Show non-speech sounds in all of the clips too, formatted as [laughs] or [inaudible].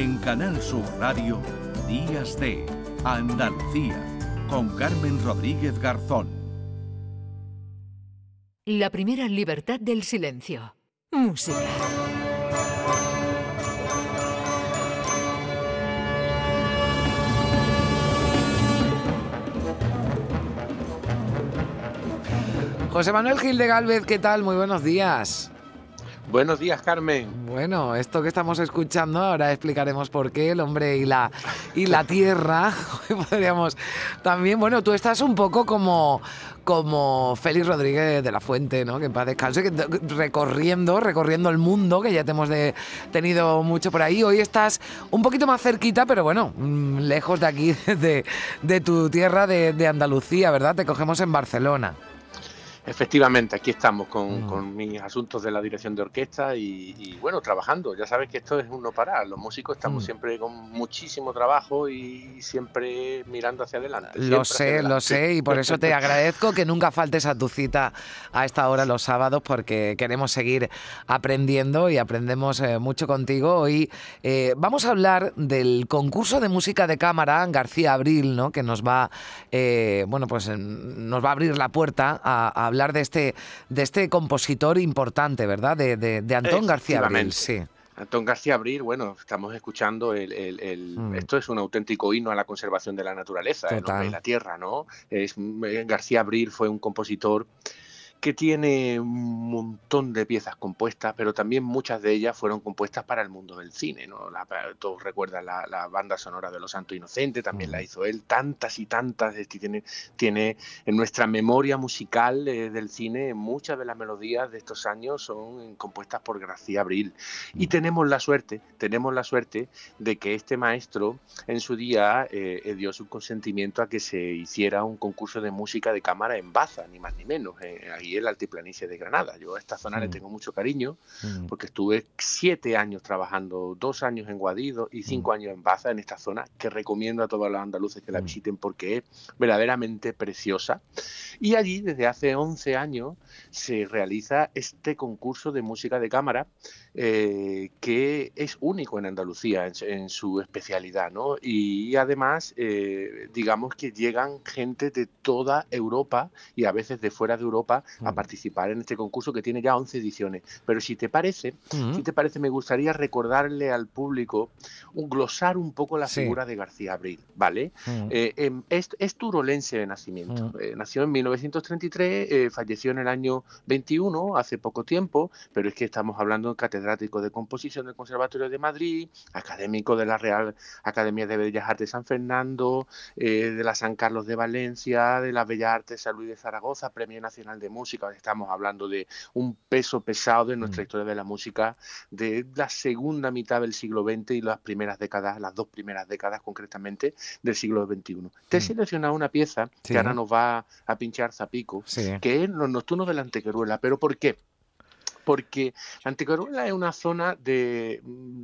En Canal Sur Radio, Días de Andalucía, con Carmen Rodríguez Garzón. La primera libertad del silencio. Música. José Manuel Gil de Galvez, ¿qué tal? Muy buenos días. Buenos días, Carmen. Bueno, esto que estamos escuchando, ahora explicaremos por qué, el hombre y la, y la tierra. [laughs] Podríamos también, bueno, tú estás un poco como, como Félix Rodríguez de la Fuente, ¿no? Que en paz descanse, que, recorriendo, recorriendo el mundo, que ya te hemos de, tenido mucho por ahí. Hoy estás un poquito más cerquita, pero bueno, mm, lejos de aquí, [laughs] de, de tu tierra, de, de Andalucía, ¿verdad? Te cogemos en Barcelona. Efectivamente, aquí estamos con, con, mis asuntos de la dirección de orquesta y, bueno, trabajando. Ya sabes que esto es un no parar. Los músicos estamos siempre con muchísimo trabajo y siempre mirando hacia adelante. Lo sé, lo sé y por eso te agradezco que nunca faltes a tu cita a esta hora los sábados porque queremos seguir aprendiendo y aprendemos eh, mucho contigo. Hoy eh, vamos a hablar del concurso de música de cámara García Abril, ¿no? Que nos va, eh, bueno, pues nos va a abrir la puerta a hablar de este, de este compositor importante, ¿verdad? De, de, Antón García Abril. Sí. Antón García Abril, bueno, estamos escuchando el, mm. esto es un auténtico himno a la conservación de la naturaleza, de la tierra, ¿no? Es, eh, García Abril fue un compositor que tiene un montón de piezas compuestas, pero también muchas de ellas fueron compuestas para el mundo del cine. ¿no? todos recuerdan la, banda sonora de Los Santos Inocentes, también la hizo él, tantas y tantas. Tiene, tiene en nuestra memoria musical eh, del cine, muchas de las melodías de estos años son compuestas por García Abril. Y tenemos la suerte, tenemos la suerte de que este maestro en su día eh, eh, dio su consentimiento a que se hiciera un concurso de música de cámara en Baza, ni más ni menos. ahí el altiplanicie de Granada. Yo a esta zona le mm. tengo mucho cariño mm. porque estuve siete años trabajando, dos años en Guadido y cinco mm. años en Baza, en esta zona, que recomiendo a todos los andaluces que la visiten porque es verdaderamente preciosa. Y allí, desde hace 11 años, se realiza este concurso de música de cámara eh, que es único en Andalucía en, su especialidad, ¿no? Y además, eh, digamos que llegan gente de toda Europa y a veces de fuera de Europa a participar en este concurso que tiene ya 11 ediciones. Pero si te parece, si te parece, me gustaría recordarle al público, un glosar un poco la figura de García Abril, ¿vale? Eh, em, es, turolense de nacimiento. nació en 1933, falleció en el año 21, hace poco tiempo, pero es que estamos hablando de catedrático de composición del Conservatorio de Madrid, académico de la Real Academia de Bellas Artes de San Fernando, eh, de la San Carlos de Valencia, de la Bellas Artes San Luis de Zaragoza, Premio Nacional de Música. Estamos hablando de un peso pesado de nuestra mm. historia de la música de la segunda mitad del siglo XX y las primeras décadas, las dos primeras décadas concretamente del siglo XXI. Te he mm. seleccionado una pieza que ahora nos va a pinchar Zapico, que es Los Nocturnos de la Antequeruela. ¿Pero por qué? porque Antequeruela es una zona de,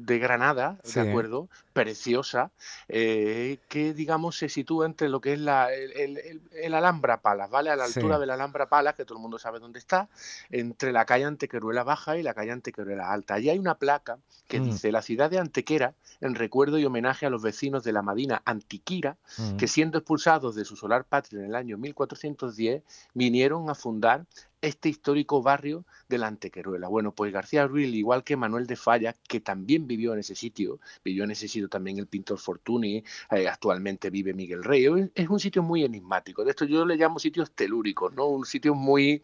Granada, ¿de acuerdo? Preciosa, eh, que digamos se sitúa entre lo que es la, el, Alhambra Palas, ¿vale? A la altura del Alhambra Palas, que todo el mundo sabe dónde está, entre la calle Antequeruela Baja y la calle Antequeruela Alta. Allí hay una placa que mm. dice la ciudad de Antequera, en recuerdo y homenaje a los vecinos de la Madina Antiquira, mm. que siendo expulsados de su solar patria en el año 1410, vinieron a fundar este histórico barrio de la Antequeruela. Bueno, pues García Abril, igual que Manuel de Falla, que también vivió en ese sitio, vivió en ese sitio también el pintor Fortuny, eh, actualmente vive Miguel Rey, es un sitio muy enigmático. De esto yo le llamo sitios telúricos, ¿no? Un sitio muy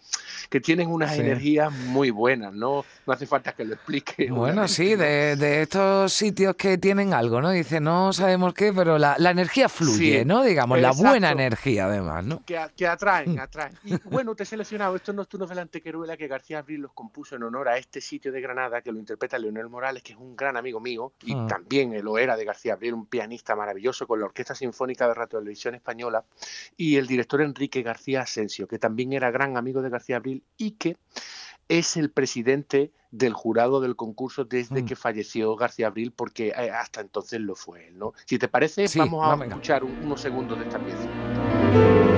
que tienen unas energías muy buenas, ¿no? No hace falta que lo explique. [laughs] Bueno, sí, de, estos sitios que tienen algo, ¿no? Dice, no sabemos qué, pero la, energía fluye, ¿no? Digamos, la buena energía además, ¿no? Que, que atraen, atraen. Y bueno, te he seleccionado estos nocturnos de la Antequeruela que García Abril los compuso en honor a este sitio de Granada que lo interpreta Leonel Morales, que es un gran amigo mío y ah. también lo era de García Abril, un pianista maravilloso con la Orquesta Sinfónica de Radio Televisión Española y el director Enrique García Asensio, que también era gran amigo de García Abril y que es el presidente del jurado del concurso desde mm. que falleció García Abril, porque eh, hasta entonces lo fue él, ¿no? Si te parece, vamos a escuchar unos segundos de esta pieza.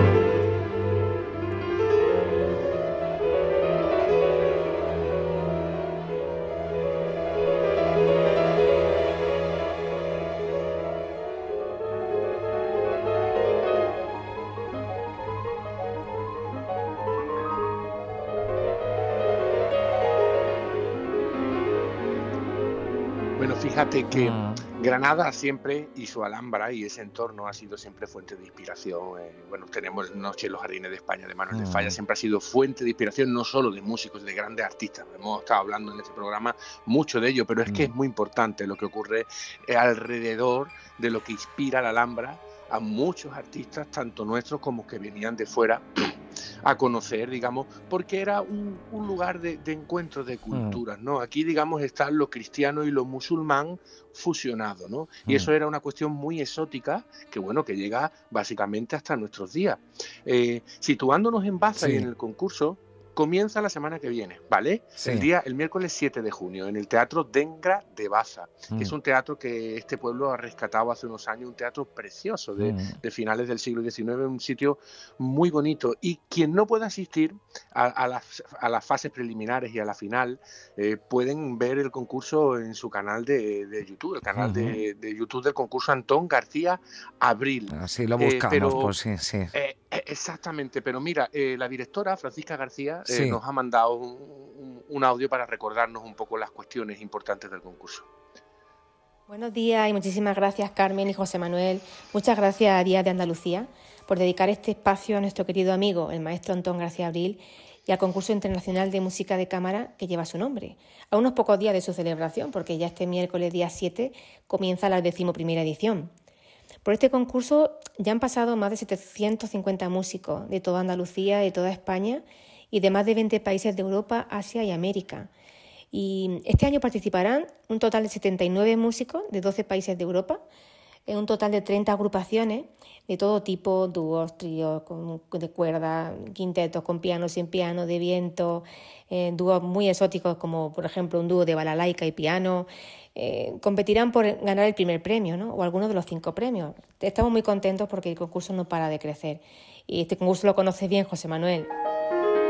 Fíjate que mm. Granada siempre y su Alhambra y ese entorno ha sido siempre fuente de inspiración. Eh, bueno, tenemos Noche en los Jardines de España de Manuel de Falla, mm. siempre ha sido fuente de inspiración no solo de músicos, de grandes artistas. Hemos estado hablando en este programa mucho de ello, pero es que es muy importante lo que ocurre alrededor de lo que inspira la Alhambra a muchos artistas, tanto nuestros como que venían de fuera, a conocer, digamos, porque era un, lugar de, encuentro de mm. culturas, ¿no? Aquí, digamos, están lo cristiano y lo musulmán fusionados, ¿no? Y mm. eso era una cuestión muy exótica que, bueno, que llega básicamente hasta nuestros días. Eh, situándonos en Baza y en el concurso, comienza la semana que viene, ¿vale? El día, el miércoles 7 de junio, en el Teatro Dengra de Baza, que es mm. un teatro que este pueblo ha rescatado hace unos años, un teatro precioso de, mm. finales del siglo XIX, un sitio muy bonito. Y quien no pueda asistir a, las, fases preliminares y a la final, eh, pueden ver el concurso en su canal de, YouTube, el canal de, YouTube del concurso Antón García Abril. Así lo buscamos, eh, pues sí, sí. Eh, exactamente, pero mira, la directora Francisca García eh, nos ha mandado un, audio para recordarnos un poco las cuestiones importantes del concurso. Buenos días y muchísimas gracias Carmen y José Manuel. Muchas gracias a Día de Andalucía por dedicar este espacio a nuestro querido amigo, el maestro Antón García Abril, y al concurso internacional de música de cámara que lleva su nombre. A unos pocos días de su celebración, porque ya este miércoles día 7 comienza la decimoprimera edición. Por este concurso ya han pasado más de 750 músicos de toda Andalucía, de toda España y de más de 20 países de Europa, Asia y América. Y este año participarán un total de 79 músicos de 12 países de Europa, en un total de 30 agrupaciones de todo tipo, dúos, tríos de cuerda, quintetos con piano, sin piano, de viento, eh, dúos muy exóticos como por ejemplo un dúo de balalaika y piano. Eh, competirán por ganar el primer premio ¿no? o alguno de los cinco premios. Estamos muy contentos porque el concurso no para de crecer. Y este concurso lo conoce bien José Manuel.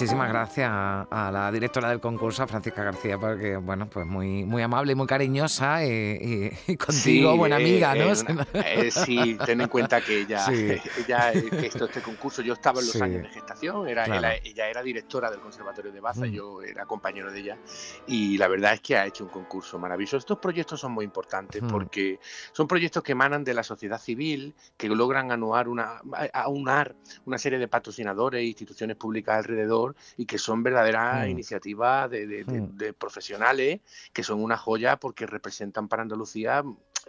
muchísimas gracias a, la directora del concurso, a Francisca García, porque, bueno, pues muy, muy amable y muy cariñosa y, contigo, buena eh, amiga, [laughs] ¿no? Eh, sí, ten en cuenta que ella, [laughs] ella esto, este concurso, yo estaba en los años de gestación, era, ella, era directora del Conservatorio de Baza, mm. yo era compañero de ella, y la verdad es que ha hecho un concurso maravilloso. Estos proyectos son muy importantes mm. porque son proyectos que emanan de la sociedad civil, que logran anuar una, aunar una serie de patrocinadores e instituciones públicas alrededor y que son verdaderas mm. iniciativas mm. de, profesionales que son una joya porque representan para Andalucía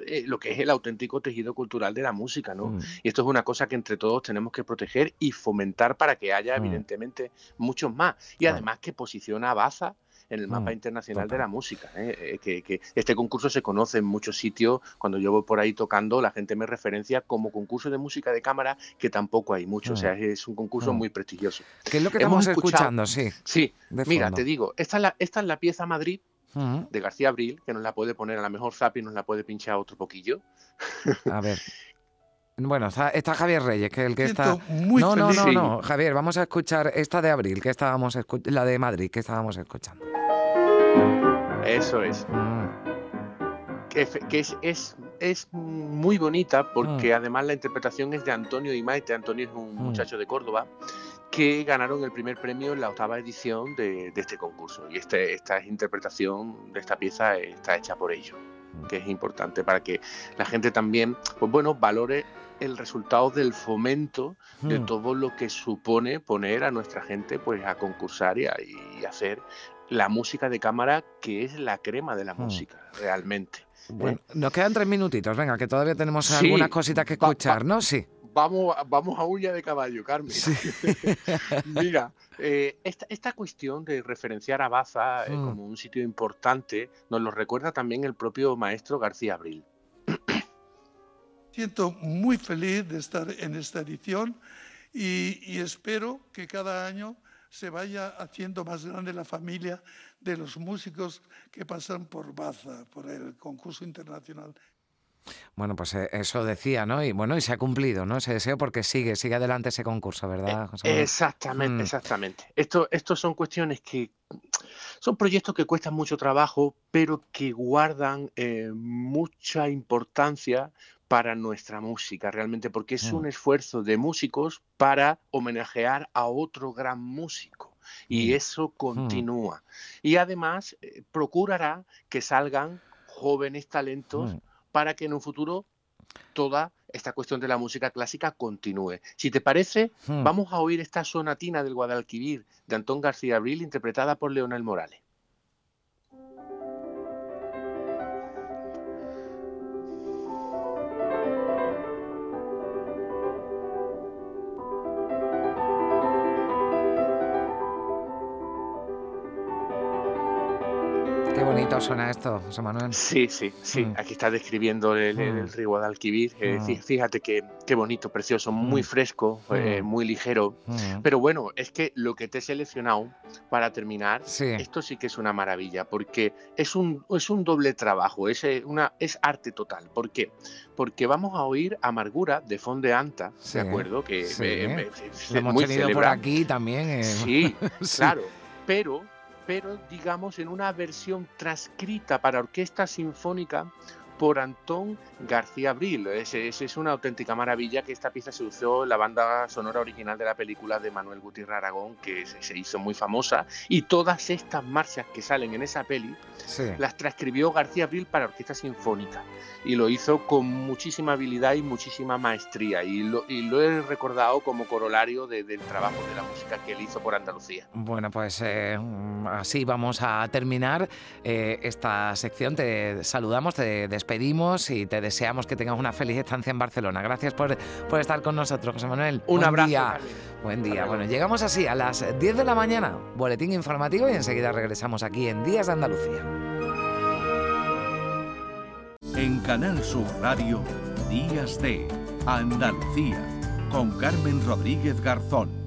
eh, lo que es el auténtico tejido cultural de la música, ¿no? Mm. Y esto es una cosa que entre todos tenemos que proteger y fomentar para que haya, evidentemente, muchos más. Y además que posiciona a Baza en el mapa mm, internacional de la música. ¿eh? Eh, que, este concurso se conoce en muchos sitios. Cuando yo voy por ahí tocando, la gente me referencia como concurso de música de cámara, que tampoco hay mucho. O sea, mm. es un concurso mm. muy prestigioso. ¿Qué es lo que estamos escuchando? Sí. Sí, mira, te digo, esta es la, esta es la pieza Madrid de García Abril, que nos la puede poner a la mejor Zapi, nos la puede pinchar otro poquillo. A ver. [laughs] Bueno, está, Javier Reyes, que es el que está. no, no, no, no, Javier, vamos a escuchar esta de abril, que estábamos la de Madrid, que estábamos escuchando. Eso es. Mm. Que, es, es, es, muy bonita porque mm. además la interpretación es de Antonio y Maite. Antonio es un mm. muchacho de Córdoba que ganaron el primer premio en la octava edición de, este concurso. Y este, esta interpretación de esta pieza está hecha por ellos, que es importante para que la gente también, pues bueno, valore el resultado del fomento de todo lo que supone poner a nuestra gente pues a concursar y, y hacer la música de cámara, que es la crema de la hmm. música, realmente. ¿eh? Bueno, nos quedan tres minutitos, venga, que todavía tenemos algunas cositas que escuchar, ¿no? Sí. Vamos, vamos a huya de caballo, Carmen. [laughs] Mira, eh, esta, cuestión de referenciar a Baza eh, hmm. como un sitio importante nos lo recuerda también el propio maestro García Abril. Siento muy feliz de estar en esta edición y espero que cada año se vaya haciendo más grande la familia de los músicos que pasan por Baza, por el concurso internacional. Bueno, pues eh, eso decía, ¿no? Y bueno, y se ha cumplido, ¿no? Ese deseo porque sigue, sigue adelante ese concurso, ¿verdad, José Exactamente, mm. exactamente. Esto, estos son cuestiones que son proyectos que cuestan mucho trabajo, pero que guardan eh, mucha importancia para nuestra música, realmente, porque es un mm. esfuerzo de músicos para homenajear a otro gran músico. Y eso mm. continúa. Y además eh, procurará que salgan jóvenes talentos para que en un futuro toda esta cuestión de la música clásica continúe. Si te parece, vamos a oír esta sonatina del Guadalquivir de Antón García Abril interpretada por Leonel Morales. Suena esto, José Manuel. Sí, sí, sí. Mm. Aquí está describiendo el, el, mm. río Guadalquivir. Eh, mm. fíjate que qué bonito, precioso, muy fresco, eh, muy ligero. Pero bueno, es que lo que te he seleccionado para terminar, esto sí que es una maravilla, porque es un, es un doble trabajo, es, eh, una, es arte total. ¿Por qué? Porque vamos a oír Amargura de Fondeanta, ¿de acuerdo? Que lo hemos tenido por aquí también. [laughs] Sí, claro. Pero pero digamos en una versión transcrita para orquesta sinfónica por Antón García Abril. Es, es, una auténtica maravilla que esta pieza se usó en la banda sonora original de la película de Manuel Gutiérrez Aragón, que se, hizo muy famosa, y todas estas marchas que salen en esa peli las transcribió García Abril para orquesta sinfónica y lo hizo con muchísima habilidad y muchísima maestría y lo, y lo he recordado como corolario del trabajo de la música que él hizo por Andalucía. Bueno, pues eh, así vamos a terminar eh, esta sección. Te saludamos, te despedimos y te deseamos que tengas una feliz estancia en Barcelona. Gracias por, por estar con nosotros, José Manuel. Un abrazo. Buen día. Bueno, llegamos así a las 10 de la mañana, boletín informativo y enseguida regresamos aquí en Días de Andalucía. En Canal Sur Radio, Días de Andalucía, con Carmen Rodríguez Garzón.